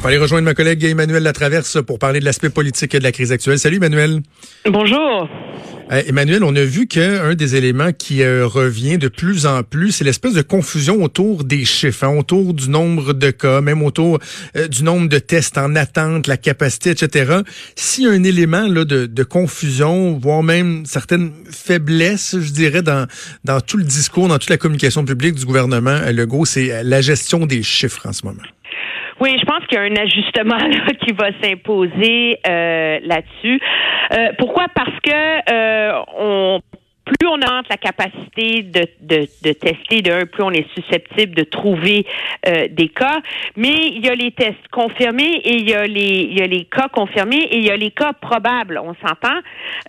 On va aller rejoindre ma collègue Emmanuel Latraverse pour parler de l'aspect politique de la crise actuelle. Salut Emmanuel. Bonjour. Euh, Emmanuel, on a vu qu'un des éléments qui euh, revient de plus en plus, c'est l'espèce de confusion autour des chiffres, hein, autour du nombre de cas, même autour euh, du nombre de tests en attente, la capacité, etc. S'il y a un élément là, de, de, confusion, voire même certaines faiblesses, je dirais, dans, dans tout le discours, dans toute la communication publique du gouvernement, Legault, c'est la gestion des chiffres en ce moment. Oui, je pense qu'il y a un ajustement là, qui va s'imposer euh, là-dessus. Euh, pourquoi? Parce que euh, on plus on augmente la capacité de, de, de tester, de plus on est susceptible de trouver euh, des cas. Mais il y a les tests confirmés et il y a les il y a les cas confirmés et il y a les cas probables. On s'entend?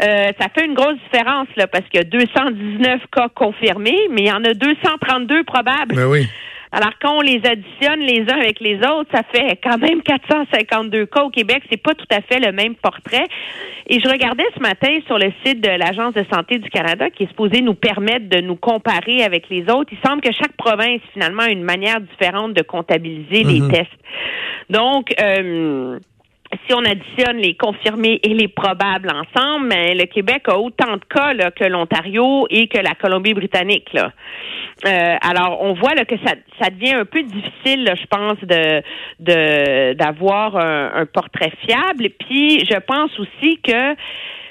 Euh, ça fait une grosse différence là parce qu'il y a 219 cas confirmés, mais il y en a 232 probables. Ben oui. Alors, quand on les additionne les uns avec les autres, ça fait quand même 452 cas au Québec. C'est pas tout à fait le même portrait. Et je regardais ce matin sur le site de l'Agence de santé du Canada, qui est supposé nous permettre de nous comparer avec les autres. Il semble que chaque province, finalement, a une manière différente de comptabiliser les Mhm. tests. Donc, euh, si on additionne les confirmés et les probables ensemble, ben, le Québec a autant de cas là, que l'Ontario et que la Colombie-Britannique. Là. Euh, alors, on voit là, que ça, ça devient un peu difficile, là, je pense, de de d'avoir un, un portrait fiable. Et puis, je pense aussi que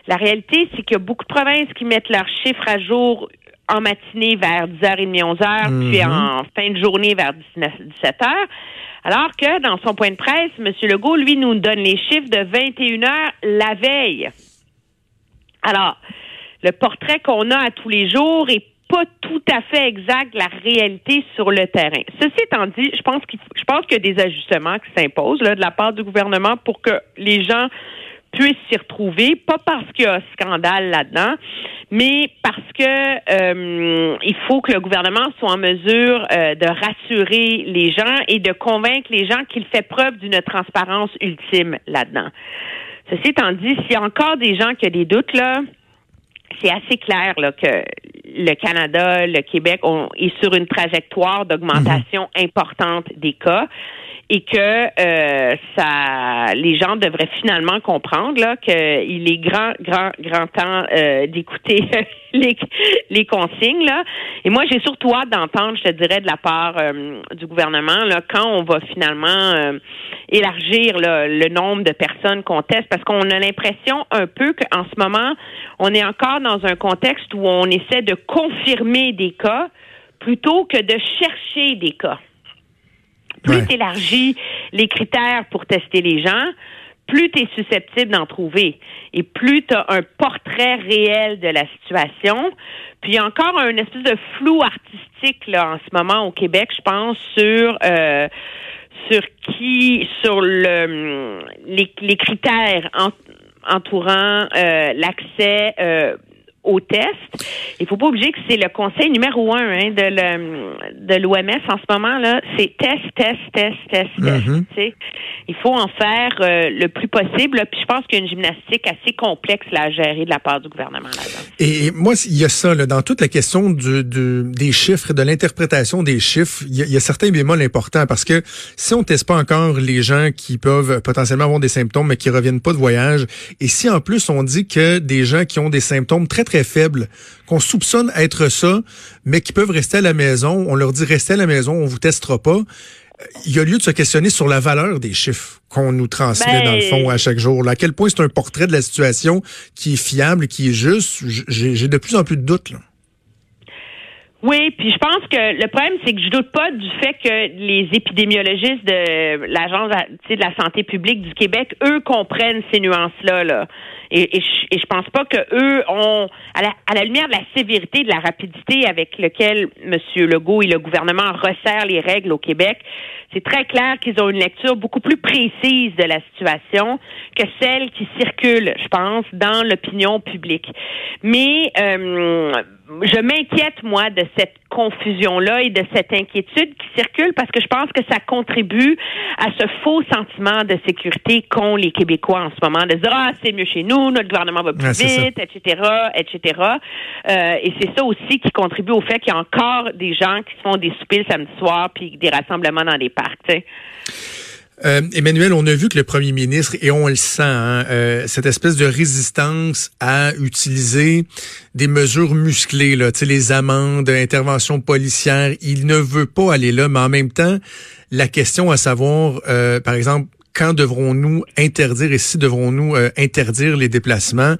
la réalité, c'est qu'il y a beaucoup de provinces qui mettent leurs chiffres à jour en matinée vers 10h30, 11h, puis Mhm. en fin de journée vers 19, 17h. Alors que dans son point de presse, M. Legault, lui, nous donne les chiffres de 21h la veille. Alors, le portrait qu'on a à tous les jours est pas tout à fait exact la réalité sur le terrain. Ceci étant dit, je pense qu'il y a des ajustements qui s'imposent de la part du gouvernement pour que les gens puissent s'y retrouver, pas parce qu'il y a un scandale là-dedans, mais parce que euh, il faut que le gouvernement soit en mesure euh, de rassurer les gens et de convaincre les gens qu'il fait preuve d'une transparence ultime là-dedans. Ceci étant dit, s'il y a encore des gens qui ont des doutes là, c'est assez clair là, que le Canada, le Québec on est sur une trajectoire d'augmentation importante des cas et que euh, ça, les gens devraient finalement comprendre là qu'il est grand, grand, grand temps euh, d'écouter les, consignes là. Et moi, j'ai surtout hâte d'entendre, je te dirais, de la part euh, du gouvernement là, quand on va finalement élargir le nombre de personnes qu'on teste, parce qu'on a l'impression un peu qu'en ce moment, on est encore dans un contexte où on essaie de confirmer des cas plutôt que de chercher des cas. Plus Ouais. tu élargis les critères pour tester les gens, plus tu es susceptible d'en trouver. Et plus tu as un portrait réel de la situation. Puis il y a encore un espèce de flou artistique là, en ce moment au Québec, je pense, sur euh, sur qui, sur le les, les critères en- entourant euh, l'accès euh, aux tests. Il faut pas oublier que c'est le conseil numéro un hein, de le- de l'OMS en ce moment là, c'est test, test, test, test, test. Tu sais. Il faut en faire euh, le plus possible. là. Puis je pense qu'il y a une gymnastique assez complexe là, à gérer de la part du gouvernement là-dedans. Et et moi, il y a ça, là, dans toute la question du, du- des chiffres, de l'interprétation des chiffres, il y, a, il y a certains bémols importants parce que si on teste pas encore les gens qui peuvent potentiellement avoir des symptômes mais qui reviennent pas de voyage, et si en plus on dit que des gens qui ont des symptômes très très faibles, qu'on soupçonne être ça, mais qui peuvent rester à la maison, on leur dit restez à la maison, on vous testera pas. Il y a lieu de se questionner sur la valeur des chiffres qu'on nous transmet Ben, dans le fond à chaque jour. là. À quel point c'est un portrait de la situation qui est fiable, qui est juste. J'ai j'ai de plus en plus de doutes. Là. Oui, puis je pense que le problème, c'est que je doute pas du fait que les épidémiologistes de l'Agence de la santé publique du Québec, eux, comprennent ces nuances-là. Là. Et, je, et pense pas que eux ont, à la, à la lumière de la sévérité, de la rapidité avec lequel M. Legault et le gouvernement resserrent les règles au Québec, c'est très clair qu'ils ont une lecture beaucoup plus précise de la situation que celle qui circule, je pense, dans l'opinion publique. Mais euh, je m'inquiète, moi, de cette confusion-là et de cette inquiétude qui circule parce que je pense que ça contribue à ce faux sentiment de sécurité qu'ont les Québécois en ce moment, de dire, ah, c'est mieux chez nous, notre gouvernement va plus vite, etc., etc. Euh, et c'est ça aussi qui contribue au fait qu'il y a encore des gens qui se font des soupers le samedi soir puis des rassemblements dans des parcs, tu sais. Euh, Emmanuel, on a vu que le premier ministre, et on le sent, hein, euh, cette espèce de résistance à utiliser des mesures musclées, là, les amendes, interventions policières, il ne veut pas aller là, mais en même temps, la question à savoir, euh, par exemple, quand devrons-nous interdire et si devrons-nous interdire les déplacements?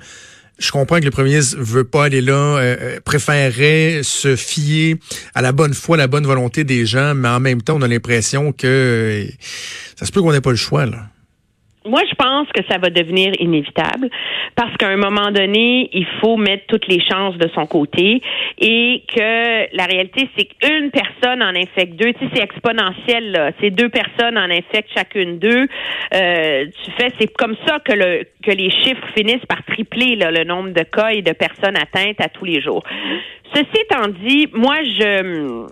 je comprends que le premier ministre veut pas aller là, euh, préférerait se fier à la bonne foi, la bonne volonté des gens, mais en même temps, on a l'impression que ça se peut qu'on n'ait pas le choix. Là. Moi, je pense que ça va devenir inévitable parce qu'à un moment donné, il faut mettre toutes les chances de son côté et que la réalité, c'est qu'une personne en infecte deux. Tu sais, c'est exponentiel. Là. C'est deux personnes en infectent chacune deux. Euh, tu fais, c'est comme ça que le que les chiffres finissent par tripler là, le nombre de cas et de personnes atteintes à tous les jours. Ceci étant dit, moi, je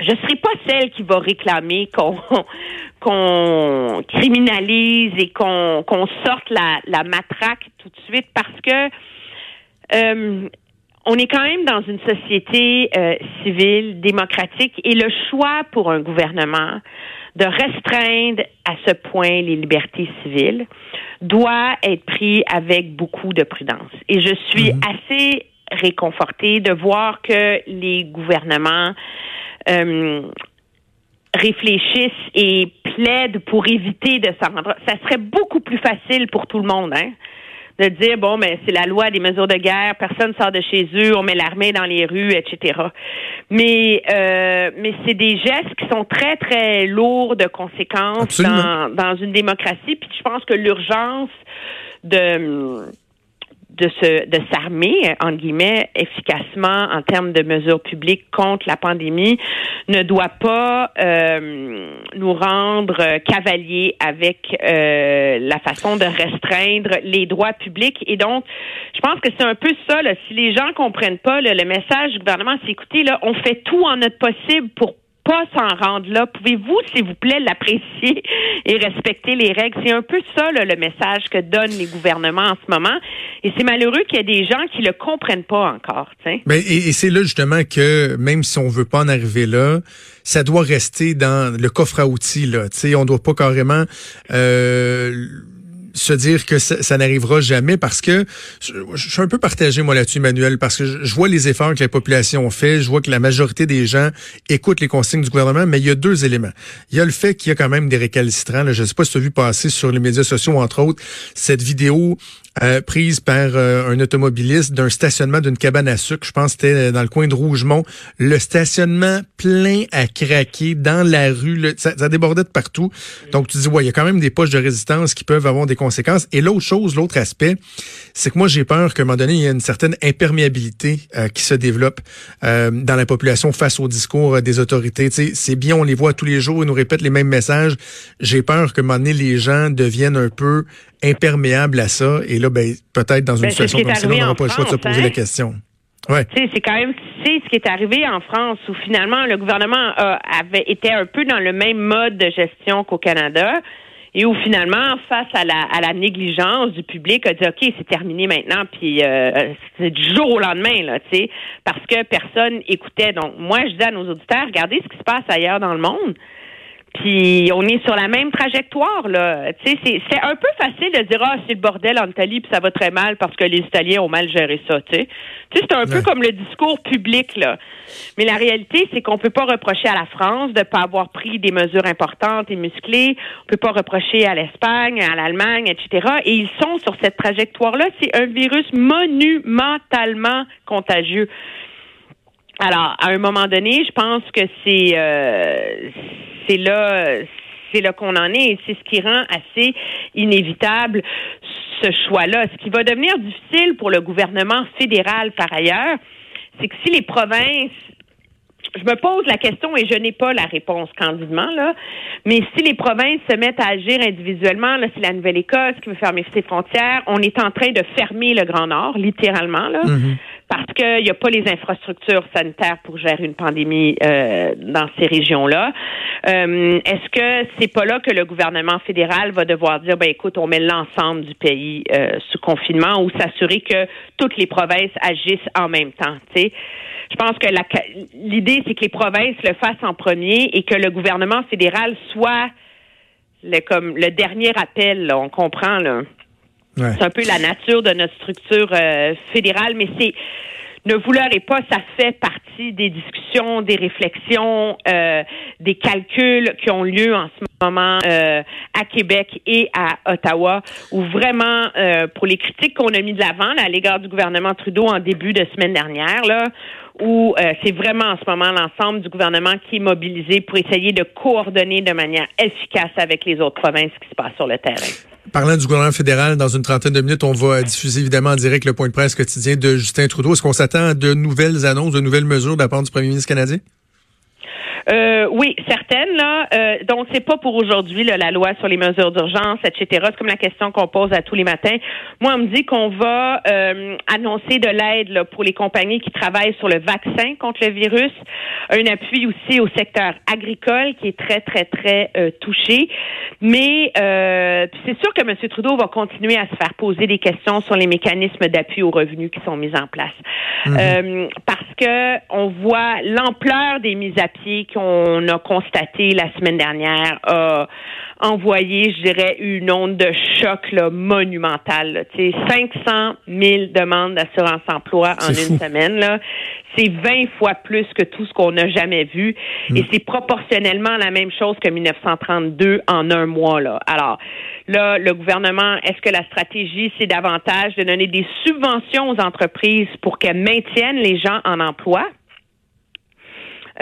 je serai pas celle qui va réclamer qu'on qu'on criminalise et qu'on qu'on sorte la, la matraque tout de suite parce que euh, on est quand même dans une société euh, civile, démocratique, et le choix pour un gouvernement de restreindre à ce point les libertés civiles doit être pris avec beaucoup de prudence. Et je suis mhm. assez réconfortée de voir que les gouvernements euh, réfléchissent et plaident pour éviter de s'en rendre. Ça serait beaucoup plus facile pour tout le monde, hein? de dire bon mais c'est la loi des mesures de guerre, personne sort de chez eux, on met l'armée dans les rues, etc. Mais euh, mais c'est des gestes qui sont très très lourds de conséquences dans, dans une démocratie. Puis je pense que l'urgence de de se de s'armer en guillemets efficacement en termes de mesures publiques contre la pandémie ne doit pas euh, nous rendre cavaliers avec euh, la façon de restreindre les droits publics. Et donc je pense que c'est un peu ça là, si les gens comprennent pas le message du gouvernement c'est écoutez là on fait tout en notre possible pour pas s'en rendre là. Pouvez-vous, s'il vous plaît, l'apprécier et respecter les règles? C'est un peu ça le message que donnent les gouvernements en ce moment. Et c'est malheureux qu'il y ait des gens qui le comprennent pas encore. Mais ben, et, c'est là justement que même si on veut pas en arriver là, ça doit rester dans le coffre à outils. Là. sais, on doit pas carrément euh, se dire que ça, n'arrivera jamais parce que je, suis un peu partagé moi là-dessus, Emmanuel, parce que je, vois les efforts que la population fait, je vois que la majorité des gens écoutent les consignes du gouvernement, mais il y a deux éléments. Il y a le fait qu'il y a quand même des récalcitrants. Là, je ne sais pas si tu as vu passer sur les médias sociaux, entre autres, cette vidéo euh, prise par euh, un automobiliste d'un stationnement d'une cabane à sucre. Je pense que c'était dans le coin de Rougemont. Le stationnement plein à craquer dans la rue. ça, débordait de partout. Donc, tu dis, ouais, il y a quand même des poches de résistance qui peuvent avoir des conséquences. Et l'autre chose, l'autre aspect, c'est que moi, j'ai peur qu'à un moment donné, il y a une certaine imperméabilité euh, qui se développe dans la population face au discours des autorités. C'est bien, on les voit tous les jours, ils nous répètent les mêmes messages. J'ai peur qu'à un moment donné, les gens deviennent un peu imperméable à ça. Et là, ben, peut-être dans une ben, situation comme ça, on n'aura pas le choix de se poser la hein? question. Ouais. C'est quand même c'est ce qui est arrivé en France où finalement le gouvernement avait été un peu dans le même mode de gestion qu'au Canada et où finalement face à la, à la négligence du public a dit ok c'est terminé maintenant puis euh, c'est du jour au lendemain là tu sais parce que personne écoutait donc moi je dis à nos auditeurs regardez ce qui se passe ailleurs dans le monde puis on est sur la même trajectoire là. Tu sais, c'est, c'est un peu facile de dire ah c'est le bordel en Italie puis ça va très mal parce que les Italiens ont mal géré ça. Tu sais, tu sais c'est un peu comme le discours public là. Mais la réalité c'est qu'on peut pas reprocher à la France de pas avoir pris des mesures importantes et musclées. On peut pas reprocher à l'Espagne, à l'Allemagne, etc. Et ils sont sur cette trajectoire là. C'est un virus monumentalement contagieux. Alors, à un moment donné, je pense que c'est euh, c'est là c'est là qu'on en est et c'est ce qui rend assez inévitable ce choix-là. Ce qui va devenir difficile pour le gouvernement fédéral par ailleurs, c'est que si les provinces je me pose la question et je n'ai pas la réponse candidement, là. Mais si les provinces se mettent à agir individuellement, là, c'est la Nouvelle-Écosse qui veut fermer ses frontières. On est en train de fermer le Grand Nord, littéralement, là. Mhm. Parce qu'il n'y a pas les infrastructures sanitaires pour gérer une pandémie euh, dans ces régions-là. Euh, Est-ce que c'est pas là que le gouvernement fédéral va devoir dire, ben écoute, on met l'ensemble du pays euh, sous confinement ou s'assurer que toutes les provinces agissent en même temps, tu sais? Je pense que l'idée, c'est que les provinces le fassent en premier et que le gouvernement fédéral soit le, comme le dernier appel, là, on comprend, là. C'est un peu la nature de notre structure euh, fédérale, mais c'est ne vous pas, ça fait partie des discussions, des réflexions, euh, des calculs qui ont lieu en ce moment euh, à Québec et à Ottawa, où vraiment, euh, pour les critiques qu'on a mis de l'avant à l'égard du gouvernement Trudeau en début de semaine dernière, là, où euh, c'est vraiment en ce moment l'ensemble du gouvernement qui est mobilisé pour essayer de coordonner de manière efficace avec les autres provinces ce qui se passe sur le terrain. Parlant du gouvernement fédéral, dans une trentaine de minutes, on va diffuser évidemment en direct le point de presse quotidien de Justin Trudeau. Est-ce qu'on s'attend à de nouvelles annonces, de nouvelles mesures de la part du premier ministre canadien? Euh, oui, certaines là. Euh, donc c'est pas pour aujourd'hui la loi sur les mesures d'urgence, etc. C'est comme la question qu'on pose à tous les matins. Moi, on me dit qu'on va euh, annoncer de l'aide pour les compagnies qui travaillent sur le vaccin contre le virus, un appui aussi au secteur agricole qui est très très très euh, touché. Mais euh, c'est sûr que M. Trudeau va continuer à se faire poser des questions sur les mécanismes d'appui aux revenus qui sont mis en place, Euh, parce que on voit l'ampleur des mises à pied qu'on a constaté la semaine dernière a envoyé, je dirais, une onde de choc là, monumentale. là. Tu sais, 500 000 demandes d'assurance emploi en une semaine. Là. C'est 20 fois plus que tout ce qu'on n'a jamais vu. Et c'est proportionnellement la même chose que 1932 en un mois. Là. Alors, là, le gouvernement, est-ce que la stratégie, c'est davantage de donner des subventions aux entreprises pour qu'elles maintiennent les gens en emploi?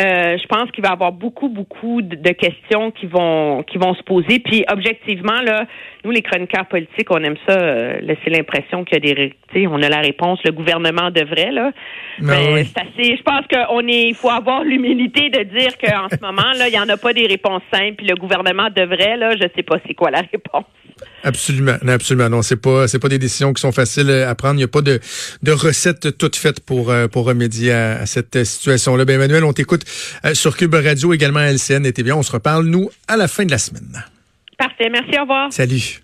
Euh, je pense qu'il va y avoir beaucoup, beaucoup de, questions qui vont qui vont se poser. Puis objectivement, là, nous, les chroniqueurs politiques, on aime ça, euh, laisser l'impression qu'il y a des ré- tu sais, on a la réponse, le gouvernement devrait, là. Ben Mais oui. c'est assez. Je pense qu'on est. Il faut avoir l'humilité de dire qu'en ce moment, là, il n'y en a pas des réponses simples, puis le gouvernement devrait, là, je sais pas c'est quoi la réponse. Absolument, non, absolument. Non, c'est pas, c'est pas des décisions qui sont faciles à prendre. Il n'y a pas de, de recette toute faite pour, euh, pour remédier à, à cette situation-là. Ben, Emmanuel, on t'écoute euh, sur Cube Radio, également à LCN et TVA. On se reparle, nous, à la fin de la semaine. Parfait. Merci. Au revoir. Salut.